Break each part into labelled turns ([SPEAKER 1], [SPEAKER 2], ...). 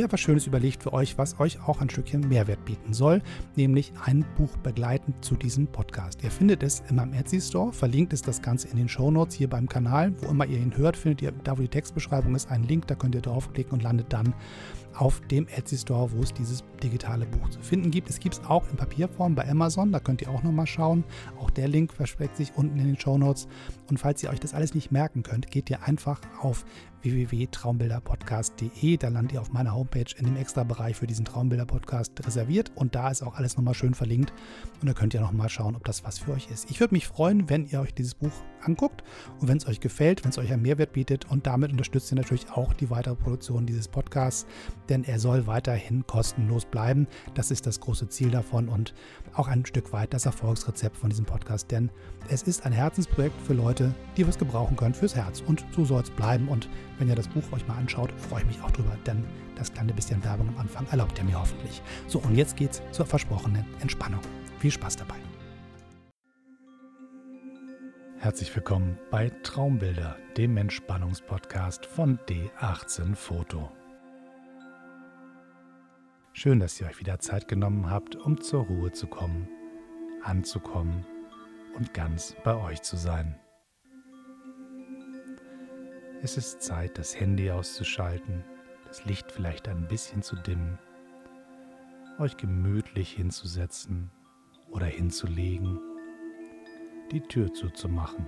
[SPEAKER 1] Mir etwas Schönes überlegt für euch, was euch auch ein Stückchen Mehrwert bieten soll, nämlich ein Buch begleitend zu diesem Podcast. Ihr findet es in meinem Etsy Store, verlinkt ist das Ganze in den Show Notes hier beim Kanal. Wo immer ihr ihn hört, findet ihr, da wo die Textbeschreibung ist, einen Link, da könnt ihr draufklicken und landet dann auf dem Etsy Store, wo es dieses digitale Buch zu finden gibt. Es gibt es auch in Papierform bei Amazon, da könnt ihr auch nochmal schauen. Auch der Link versteckt sich unten in den Show Notes. Und falls ihr euch das alles nicht merken könnt, geht ihr einfach auf www.traumbilderpodcast.de. Da landet ihr auf meiner Homepage in dem Extra-Bereich für diesen Traumbilder-Podcast reserviert und da ist auch alles nochmal schön verlinkt und da könnt ihr nochmal schauen, ob das was für euch ist. Ich würde mich freuen, wenn ihr euch dieses Buch anguckt und wenn es euch gefällt, wenn es euch einen Mehrwert bietet und damit unterstützt ihr natürlich auch die weitere Produktion dieses Podcasts, denn er soll weiterhin kostenlos bleiben. Das ist das große Ziel davon und auch ein Stück weit das Erfolgsrezept von diesem Podcast, denn es ist ein Herzensprojekt für Leute, die was gebrauchen können fürs Herz und so soll es bleiben und wenn ihr das Buch euch mal anschaut, freue ich mich auch drüber, denn das kleine bisschen Werbung am Anfang erlaubt ihr mir hoffentlich. So, und jetzt geht's zur versprochenen Entspannung. Viel Spaß dabei. Herzlich willkommen bei Traumbilder, dem Entspannungspodcast von D18 Foto. Schön, dass ihr euch wieder Zeit genommen habt, um zur Ruhe zu kommen, anzukommen und ganz bei euch zu sein. Es ist Zeit, das Handy auszuschalten, das Licht vielleicht ein bisschen zu dimmen, euch gemütlich hinzusetzen oder hinzulegen, die Tür zuzumachen.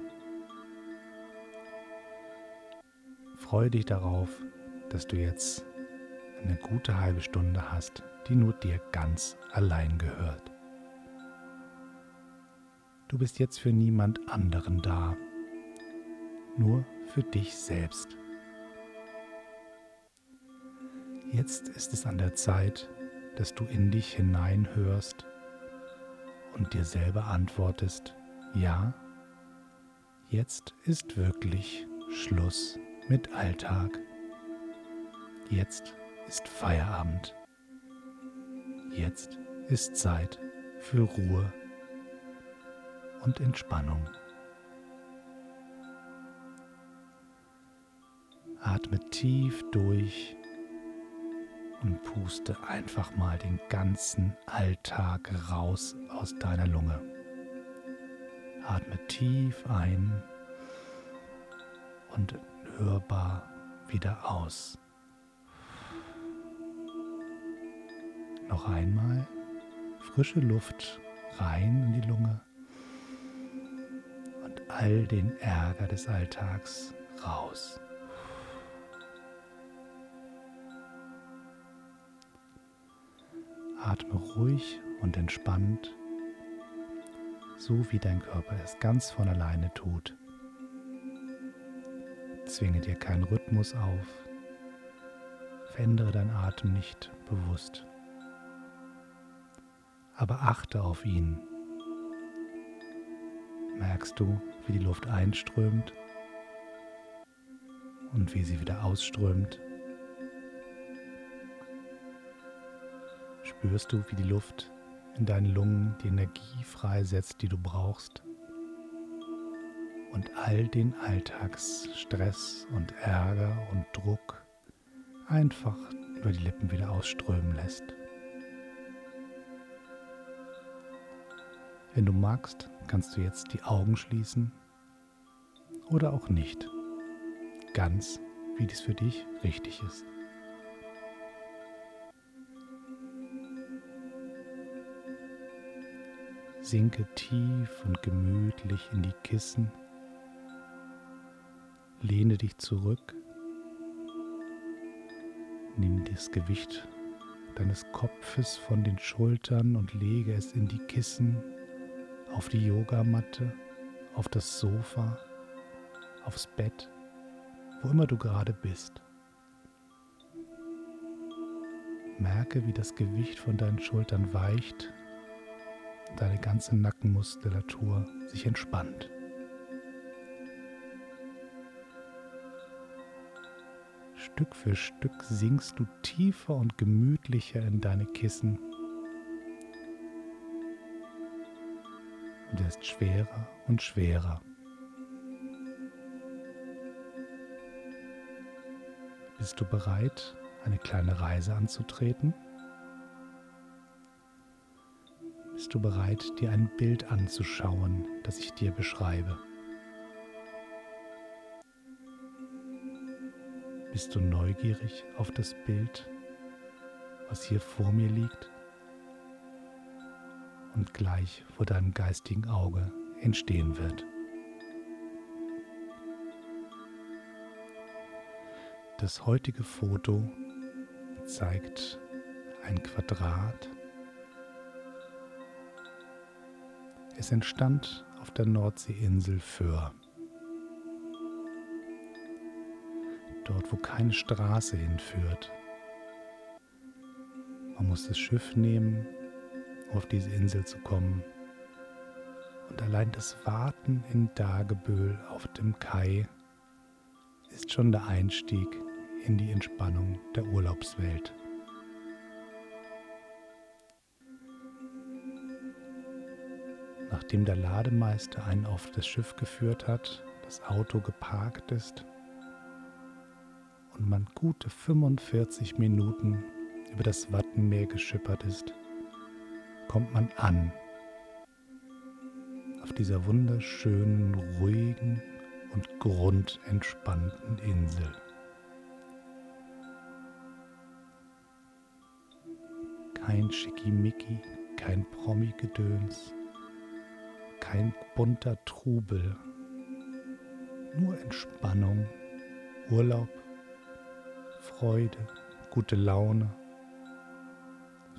[SPEAKER 1] Freue dich darauf, dass du jetzt eine gute halbe Stunde hast, die nur dir ganz allein gehört. Du bist jetzt für niemand anderen da, nur für dich selbst. Jetzt ist es an der Zeit, dass du in dich hineinhörst und dir selber antwortest, ja, jetzt ist wirklich Schluss mit Alltag. Jetzt ist Feierabend. Jetzt ist Zeit für Ruhe und Entspannung. Atme tief durch und puste einfach mal den ganzen Alltag raus aus deiner Lunge. Atme tief ein und hörbar wieder aus. Noch einmal frische Luft rein in die Lunge und all den Ärger des Alltags raus. Atme ruhig und entspannt, so wie dein Körper es ganz von alleine tut. Zwinge dir keinen Rhythmus auf, verändere deinen Atem nicht bewusst, aber achte auf ihn. Merkst du, wie die Luft einströmt und wie sie wieder ausströmt? spürst du, wie die Luft in deinen Lungen die Energie freisetzt, die du brauchst und all den Alltagsstress und Ärger und Druck einfach über die Lippen wieder ausströmen lässt. Wenn du magst, kannst du jetzt die Augen schließen oder auch nicht, ganz wie dies für dich richtig ist. Sinke tief und gemütlich in die Kissen. Lehne dich zurück Nimm das Gewicht deines Kopfes von den Schultern und lege es in die Kissen, auf die Yogamatte, auf das Sofa, aufs Bett, wo immer du gerade bist. Merke, wie das Gewicht von deinen Schultern weicht, deine ganze Nackenmuskulatur sich entspannt. Stück für Stück sinkst du tiefer und gemütlicher in deine Kissen und wirst schwerer und schwerer. Bist du bereit, eine kleine Reise anzutreten? Bist du bereit, dir ein Bild anzuschauen, das ich dir beschreibe? Bist du neugierig auf das Bild, was hier vor mir liegt und gleich vor deinem geistigen Auge entstehen wird? Das heutige Foto zeigt ein Quadrat. Es entstand auf der Nordseeinsel Föhr. dort wo keine Straße hinführt. Man muss das Schiff nehmen, um auf diese Insel zu kommen. Und allein das Warten in Dagebüll auf dem Kai ist schon der Einstieg in die Entspannung der Urlaubswelt. Nachdem der Lademeister einen auf das Schiff geführt hat, das Auto geparkt ist und man gute 45 Minuten über das Wattenmeer geschippert ist, kommt man an auf dieser wunderschönen, ruhigen und grundentspannten Insel. Kein Schickimicki, kein Promi-Gedöns, kein bunter Trubel, nur Entspannung, Urlaub Freude, gute Laune,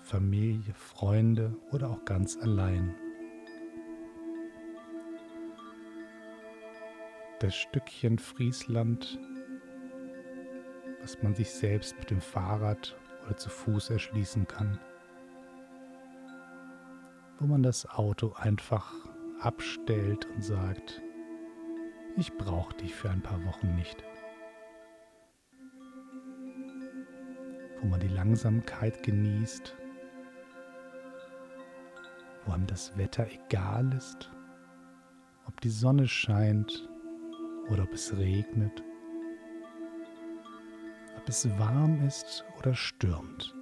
[SPEAKER 1] Familie, Freunde oder auch ganz allein. Das Stückchen Friesland, was man sich selbst mit dem Fahrrad oder zu Fuß erschließen kann, wo man das Auto einfach abstellt und sagt, ich brauche dich für ein paar Wochen nicht. wo man die Langsamkeit genießt, wo einem das Wetter egal ist, ob die Sonne scheint oder ob es regnet, ob es warm ist oder stürmt.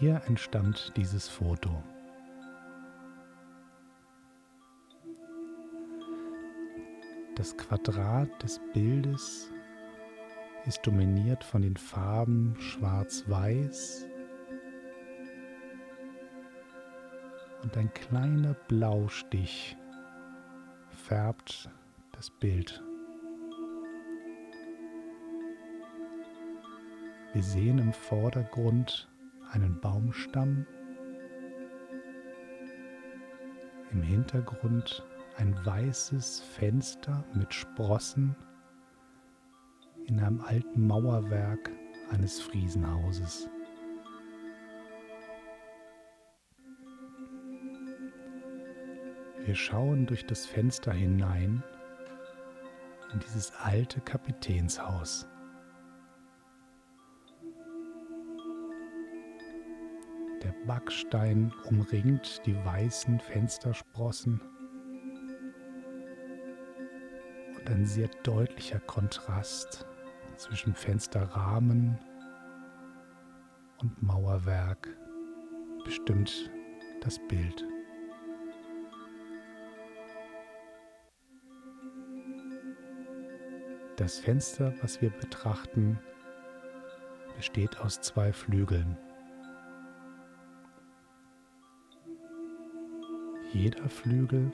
[SPEAKER 1] Hier entstand dieses Foto. Das Quadrat des Bildes ist dominiert von den Farben Schwarz-Weiß und ein kleiner Blaustich färbt das Bild. Wir sehen im Vordergrund einen Baumstamm, im Hintergrund ein weißes Fenster mit Sprossen in einem alten Mauerwerk eines Friesenhauses. Wir schauen durch das Fenster hinein in dieses alte Kapitänshaus. Backstein umringt die weißen Fenstersprossen ein sehr deutlicher Kontrast zwischen Fensterrahmen und Mauerwerk bestimmt das Bild. Das Fenster, was wir betrachten, besteht aus zwei Flügeln. Jeder Flügel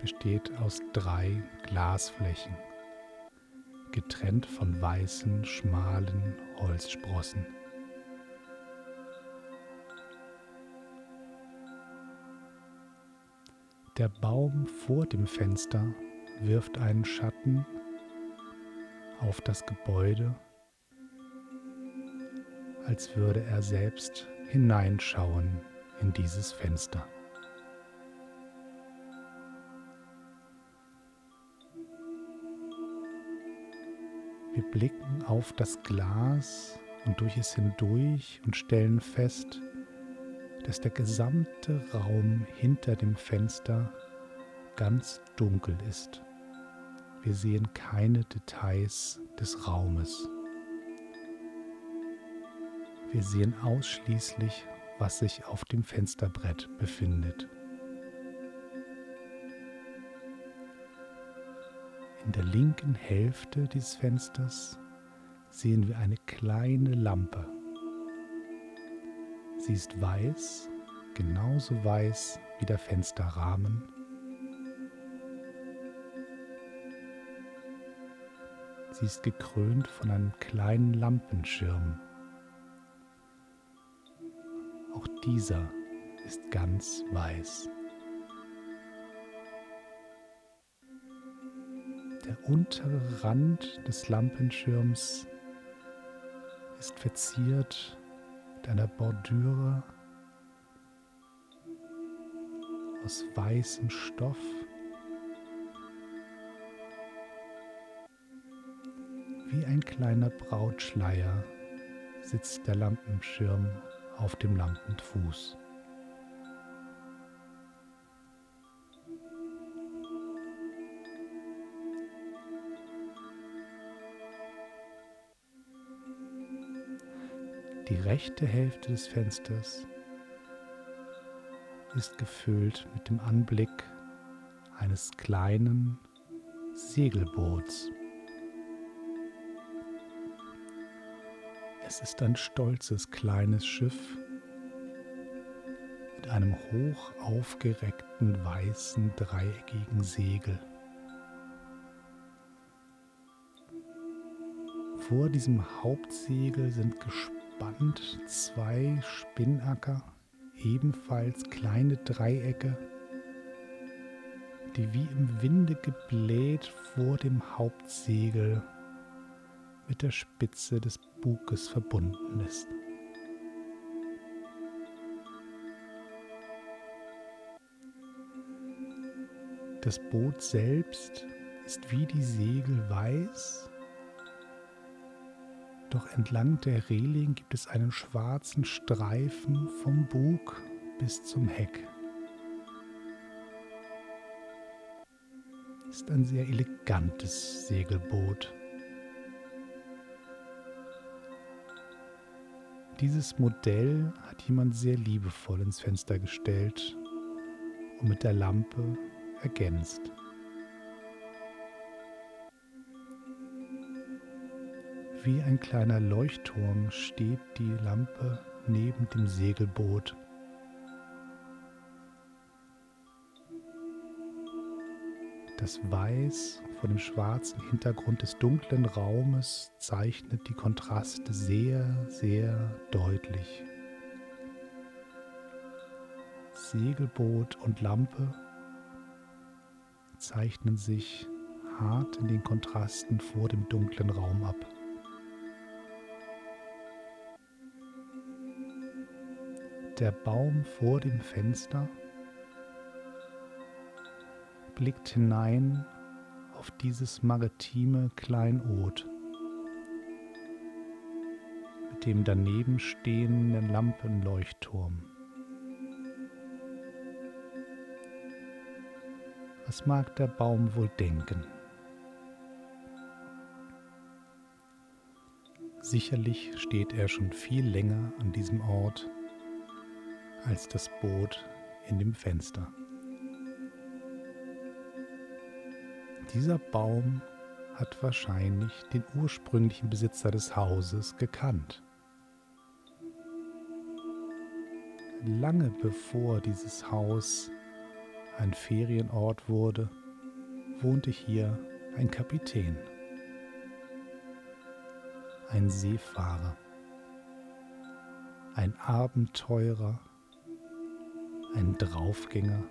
[SPEAKER 1] besteht aus drei Glasflächen. getrennt von weißen, schmalen Holzsprossen. Der Baum vor dem Fenster wirft einen Schatten auf das Gebäude, als würde er selbst hineinschauen in dieses Fenster. Wir blicken auf das Glas und durch es hindurch und stellen fest, dass der gesamte Raum hinter dem Fenster ganz dunkel ist. Wir sehen keine Details des Raumes. Wir sehen ausschließlich, was sich auf dem Fensterbrett befindet. In der linken Hälfte des Fensters sehen wir eine kleine Lampe. Sie ist weiß, genauso weiß wie der Fensterrahmen Sie ist gekrönt von einem kleinen Lampenschirm. Auch dieser ist ganz weiß. Der untere Rand des Lampenschirms ist verziert mit einer Bordüre aus weißem Stoff Wie ein kleiner Brautschleier sitzt der Lampenschirm auf dem Lampenfuß. Die rechte Hälfte des Fensters ist gefüllt mit dem Anblick eines kleinen Segelboots. Es ist ein stolzes kleines Schiff mit einem hoch aufgereckten weißen dreieckigen Segel. Vor diesem Hauptsegel sind gespannt zwei Spinnacker, ebenfalls kleine Dreiecke, die wie im Winde gebläht vor dem Hauptsegel mit der Spitze des Buges verbunden ist. Das Boot selbst ist wie die Segel weiß, doch entlang der Reling gibt es einen schwarzen Streifen vom Bug bis zum Heck. Ist ein sehr elegantes Segelboot. Dieses Modell hat jemand sehr liebevoll ins Fenster gestellt und mit der Lampe ergänzt. Wie ein kleiner Leuchtturm steht die Lampe neben dem Segelboot Das Weiß vor dem schwarzen Hintergrund des dunklen Raumes zeichnet die Kontraste sehr, sehr deutlich. Segelboot und Lampe zeichnen sich hart in den Kontrasten vor dem dunklen Raum ab. Der Baum vor dem Fenster blickt hinein auf dieses maritime Kleinod mit dem daneben stehenden Lampenleuchtturm. Was mag der Baum wohl denken? Sicherlich steht er schon viel länger an diesem Ort als das Boot in dem Fenster. Dieser Baum hat wahrscheinlich den ursprünglichen Besitzer des Hauses gekannt. Lange bevor dieses Haus ein Ferienort wurde, wohnte hier ein Kapitän. ein Seefahrer, ein Abenteurer, ein Draufgänger,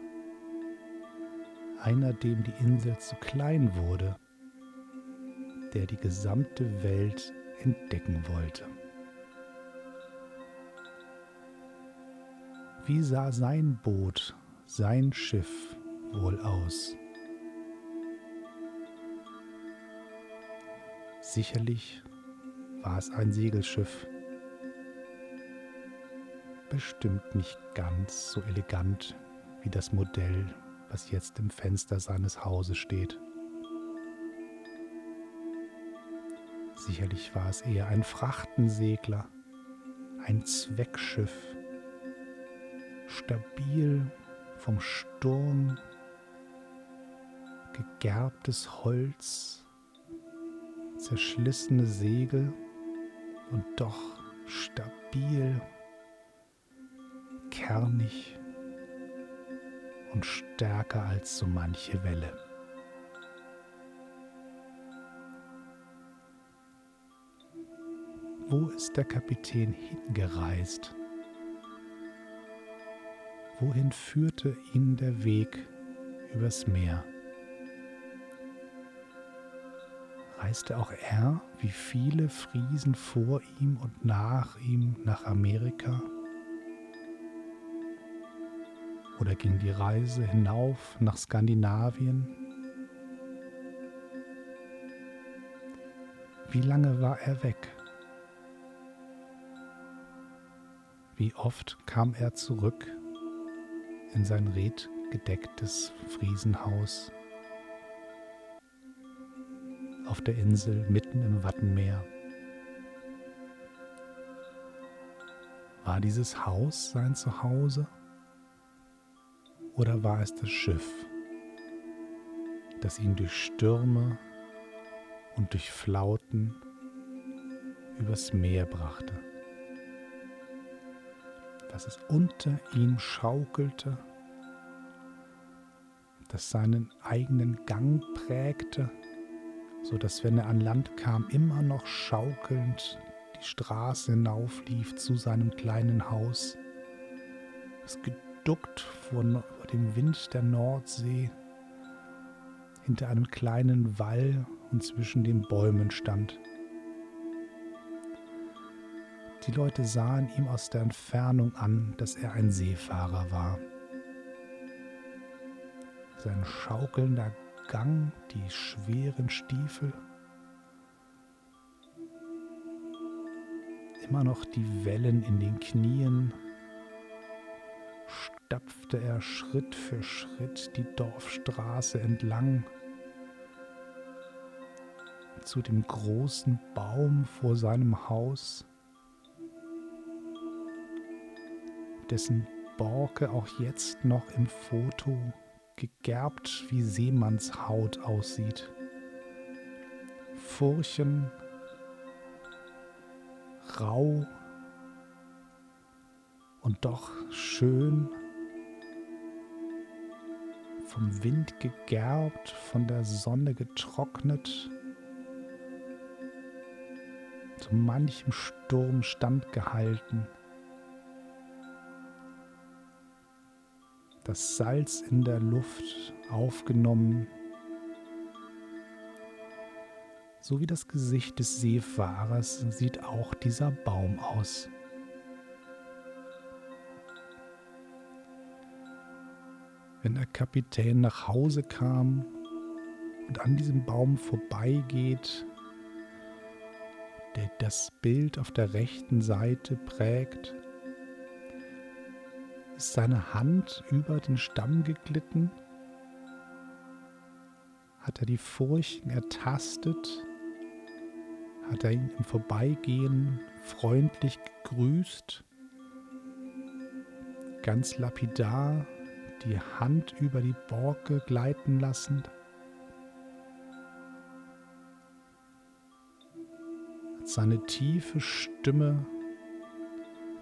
[SPEAKER 1] einer, dem die Insel zu klein wurde, der die gesamte Welt entdecken wollte. Wie sah sein Boot, sein Schiff wohl aus? Sicherlich war es ein Segelschiff. Bestimmt nicht ganz so elegant wie das Modell, was jetzt im Fenster seines Hauses steht. Sicherlich war es eher ein Frachtensegler, ein Zweckschiff, stabil vom Sturm, gegerbtes Holz, zerschlissene Segel und doch stabil, kernig und stärker als so manche Welle. Wo ist der Kapitän hingereist? Wohin führte ihn der Weg übers Meer? Reiste auch er, wie viele Friesen vor ihm und nach ihm, nach Amerika? Oder ging die Reise hinauf nach Skandinavien? Wie lange war er weg? Wie oft kam er zurück in sein redgedecktes Friesenhaus auf der Insel mitten im Wattenmeer. War dieses Haus sein Zuhause oder war es das Schiff, das ihn durch Stürme und durch Flauten übers Meer brachte? dass es unter ihm schaukelte, das seinen eigenen Gang prägte, so dass wenn er an Land kam, immer noch schaukelnd die Straße hinauflief zu seinem kleinen Haus, das geduckt vor, vor dem Wind der Nordsee hinter einem kleinen Wall und zwischen den Bäumen stand. Die Leute sahen ihm aus der Entfernung an, dass er ein Seefahrer war. Sein schaukelnder Gang, die schweren Stiefel, immer noch die Wellen in den Knien, stapfte er Schritt für Schritt die Dorfstraße entlang zu dem großen Baum vor seinem Haus. dessen Borke auch jetzt noch im Foto gegerbt wie Seemannshaut aussieht. Furchen, rau und doch schön, vom Wind gegerbt, von der Sonne getrocknet, zu manchem Sturm standgehalten. das Salz in der Luft aufgenommen, so wie das Gesicht des Seefahrers sieht auch dieser Baum aus. Wenn der Kapitän nach Hause kam und an diesem Baum vorbeigeht, der das Bild auf der rechten Seite prägt, ist seine Hand über den Stamm geglitten? Hat er die Furchen ertastet? Hat er ihn im Vorbeigehen freundlich gegrüßt? Ganz lapidar die Hand über die Borke gleiten lassend? Hat seine tiefe Stimme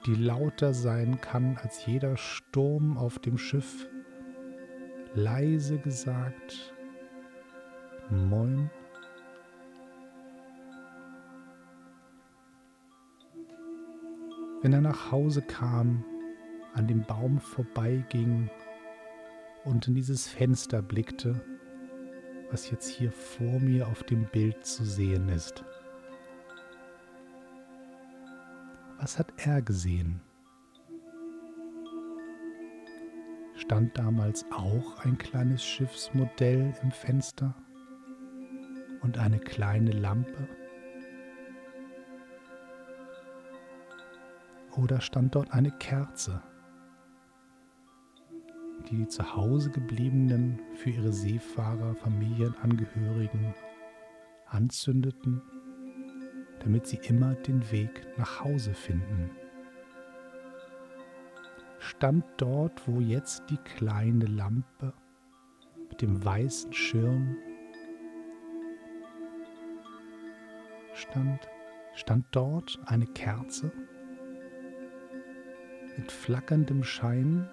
[SPEAKER 1] die lauter sein kann als jeder Sturm auf dem Schiff, leise gesagt, Moin. wenn er nach Hause kam, an dem Baum vorbeiging und in dieses Fenster blickte, was jetzt hier vor mir auf dem Bild zu sehen ist. Was hat er gesehen? Stand damals auch ein kleines Schiffsmodell im Fenster und eine kleine Lampe? Oder stand dort eine Kerze, die zu Hause gebliebenen für ihre Seefahrer Familienangehörigen anzündeten, damit sie immer den Weg nach Hause finden? Stand dort, wo jetzt die kleine Lampe mit dem weißen Schirm stand, stand dort eine Kerze mit flackerndem Schein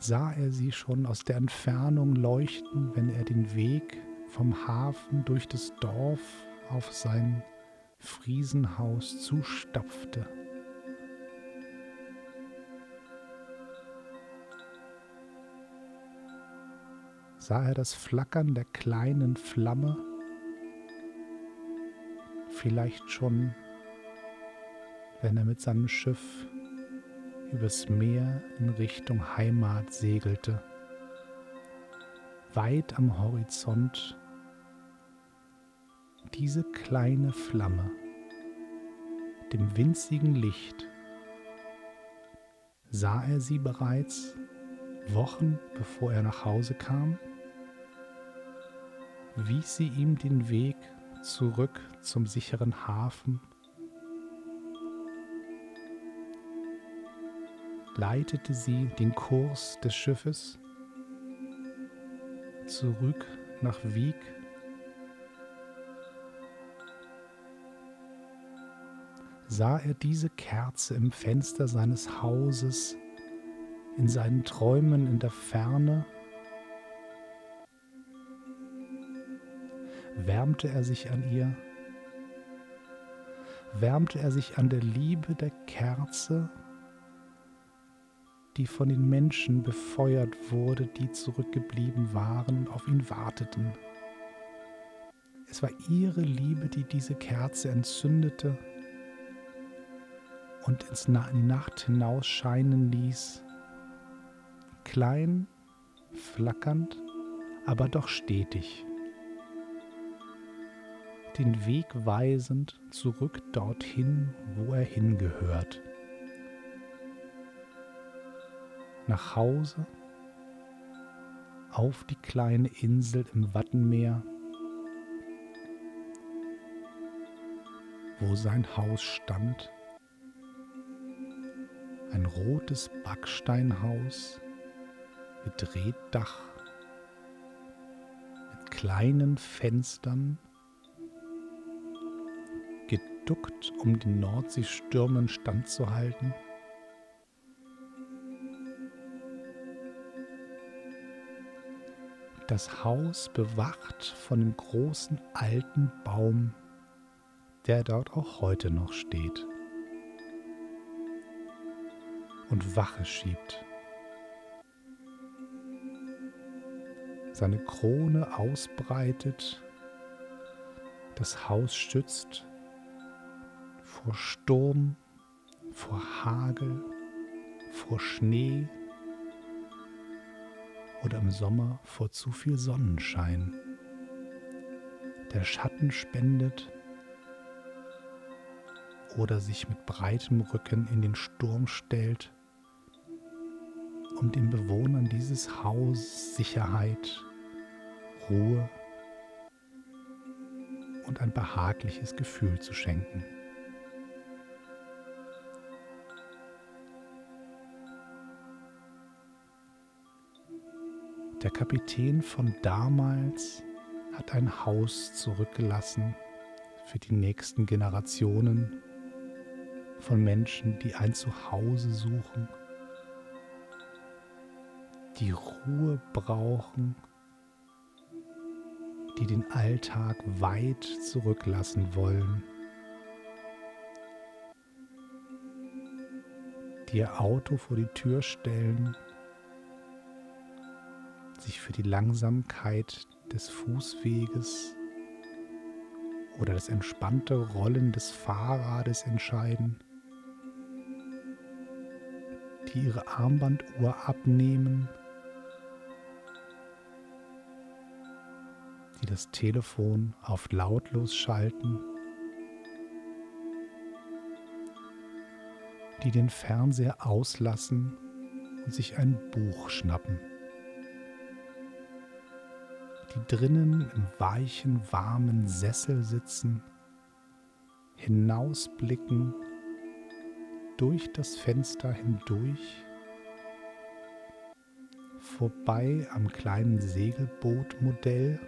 [SPEAKER 1] sah er sie schon aus der Entfernung leuchten, wenn er den Weg vom Hafen durch das Dorf auf sein Friesenhaus zustapfte. Sah er das Flackern der kleinen Flamme, vielleicht schon wenn er mit seinem Schiff übers Meer in Richtung Heimat segelte. Weit am Horizont diese kleine Flamme, dem winzigen Licht, sah er sie bereits Wochen bevor er nach Hause kam, wies sie ihm den Weg zurück zum sicheren Hafen leitete sie den Kurs des Schiffes zurück nach Wieg. Sah er diese Kerze im Fenster seines Hauses in seinen Träumen in der Ferne, wärmte er sich an ihr, wärmte er sich an der Liebe der Kerze die von den Menschen befeuert wurde, die zurückgeblieben waren und auf ihn warteten. Es war ihre Liebe, die diese Kerze entzündete und ins in die Nacht hinaus scheinen ließ. Klein, flackernd, aber doch stetig. Den Weg weisend zurück dorthin, wo er hingehört. Nach Hause auf die kleine Insel im Wattenmeer, wo sein Haus stand. Ein rotes Backsteinhaus mit Reddach, mit kleinen Fenstern, geduckt, um den Nordseestürmen standzuhalten. Das Haus bewacht von dem großen alten Baum, der dort auch heute noch steht und Wache schiebt. Seine Krone ausbreitet, das Haus stützt vor Sturm, vor Hagel, vor Schnee oder im Sommer vor zu viel Sonnenschein. Der Schatten spendet oder sich mit breitem Rücken in den Sturm stellt, um den Bewohnern dieses Hauses Sicherheit, Ruhe und ein behagliches Gefühl zu schenken. Der Kapitän von damals hat ein Haus zurückgelassen für die nächsten Generationen von Menschen, die ein Zuhause suchen, die Ruhe brauchen, die den Alltag weit zurücklassen wollen, die ihr Auto vor die Tür stellen sich für die Langsamkeit des Fußweges oder das entspannte Rollen des Fahrrades entscheiden, die ihre Armbanduhr abnehmen, die das Telefon auf lautlos schalten, die den Fernseher auslassen und sich ein Buch schnappen die drinnen im weichen, warmen Sessel sitzen, hinausblicken durch das Fenster hindurch, vorbei am kleinen Segelbootmodell,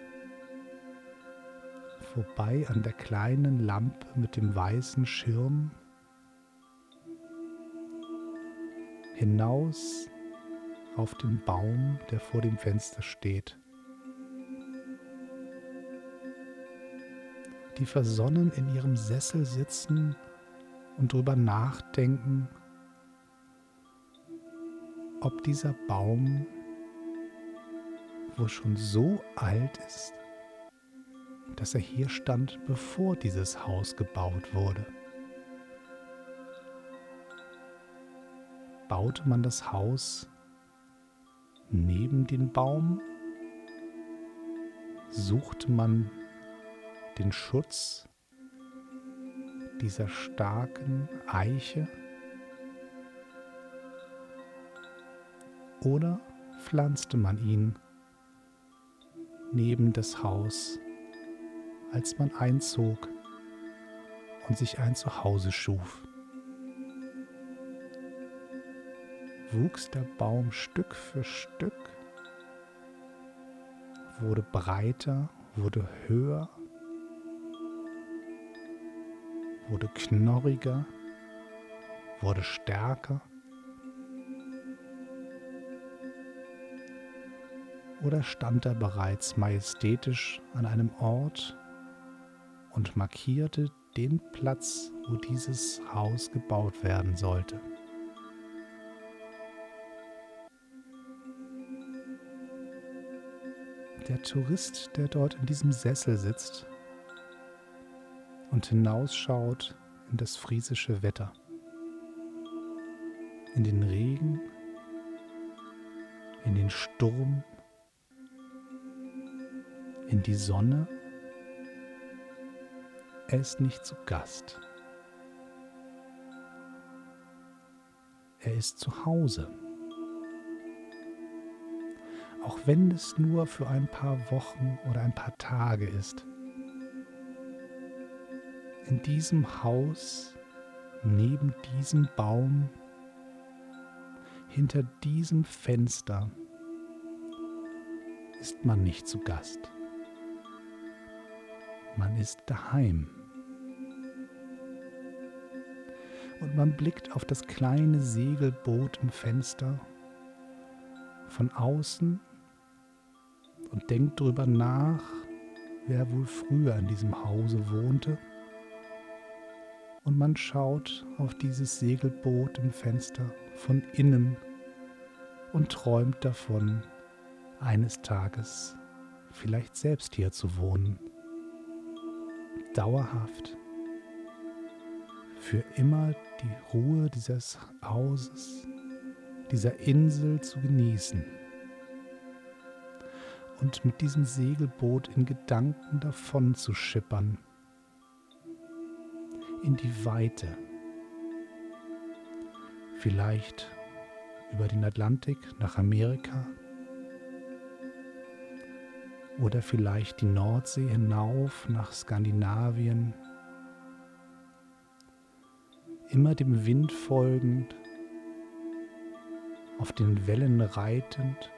[SPEAKER 1] vorbei an der kleinen Lampe mit dem weißen Schirm, hinaus auf den Baum, der vor dem Fenster steht. Die versonnen in ihrem Sessel sitzen und drüber nachdenken, ob dieser Baum wohl schon so alt ist, dass er hier stand, bevor dieses Haus gebaut wurde. Baute man das Haus neben den Baum? Suchte man den Schutz dieser starken Eiche? Oder pflanzte man ihn neben das Haus, als man einzog und sich ein Zuhause schuf? Wuchs der Baum Stück für Stück, wurde breiter, wurde höher wurde knorriger, wurde stärker. Oder stand er bereits majestätisch an einem Ort und markierte den Platz, wo dieses Haus gebaut werden sollte. Der Tourist, der dort in diesem Sessel sitzt, und hinausschaut in das friesische Wetter, in den Regen, in den Sturm, in die Sonne. Er ist nicht zu Gast. Er ist zu Hause. Auch wenn es nur für ein paar Wochen oder ein paar Tage ist in diesem Haus, neben diesem Baum, hinter diesem Fenster ist man nicht zu Gast. Man ist daheim. Und man blickt auf das kleine Segelboot im Fenster von außen und denkt darüber nach, wer wohl früher in diesem Hause wohnte und man schaut auf dieses Segelboot im Fenster von innen und träumt davon, eines Tages vielleicht selbst hier zu wohnen. Dauerhaft. Für immer die Ruhe dieses Hauses, dieser Insel zu genießen. Und mit diesem Segelboot in Gedanken davon zu schippern in die Weite. Vielleicht über den Atlantik nach Amerika oder vielleicht die Nordsee hinauf nach Skandinavien, immer dem Wind folgend, auf den Wellen reitend,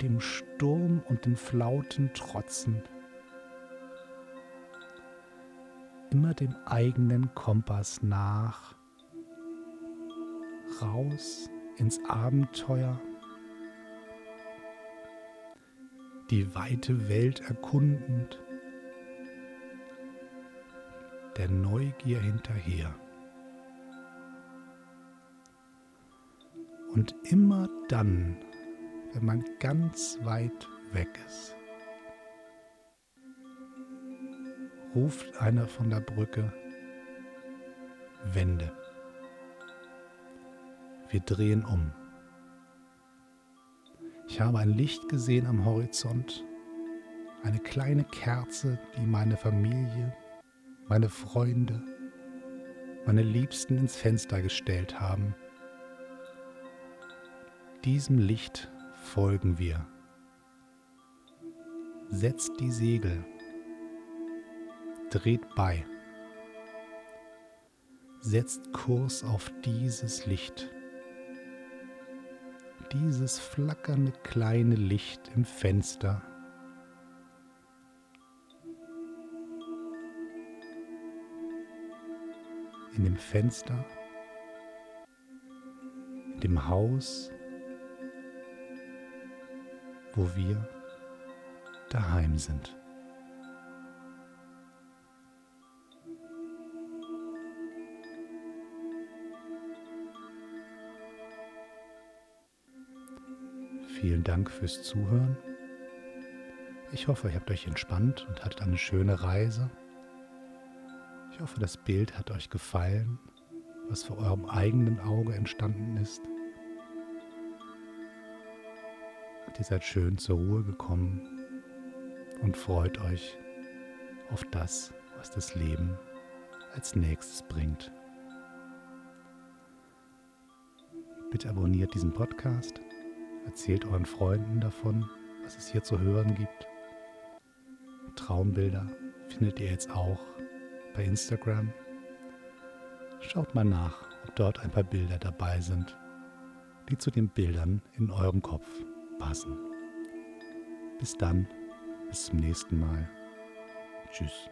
[SPEAKER 1] dem Sturm und den Flauten trotzend. immer dem eigenen Kompass nach. Raus ins Abenteuer. Die weite Welt erkundend. Der Neugier hinterher. Und immer dann, wenn man ganz weit weg ist, ruft einer von der Brücke, Wende. Wir drehen um. Ich habe ein Licht gesehen am Horizont, eine kleine Kerze, die meine Familie, meine Freunde, meine Liebsten ins Fenster gestellt haben. Diesem Licht folgen wir. Setzt die Segel, dreht bei, setzt Kurs auf dieses Licht dieses flackernde kleine Licht im Fenster. In dem Fenster, in dem Haus, wo wir daheim sind. Vielen Dank fürs Zuhören. Ich hoffe, ihr habt euch entspannt und hattet eine schöne Reise. Ich hoffe, das Bild hat euch gefallen, was vor eurem eigenen Auge entstanden ist. Und ihr seid schön zur Ruhe gekommen und freut euch auf das, was das Leben als nächstes bringt. Bitte abonniert diesen Podcast Erzählt euren Freunden davon, was es hier zu hören gibt. Traumbilder findet ihr jetzt auch bei Instagram. Schaut mal nach, ob dort ein paar Bilder dabei sind, die zu den Bildern in eurem Kopf passen. Bis dann, bis zum nächsten Mal. Tschüss.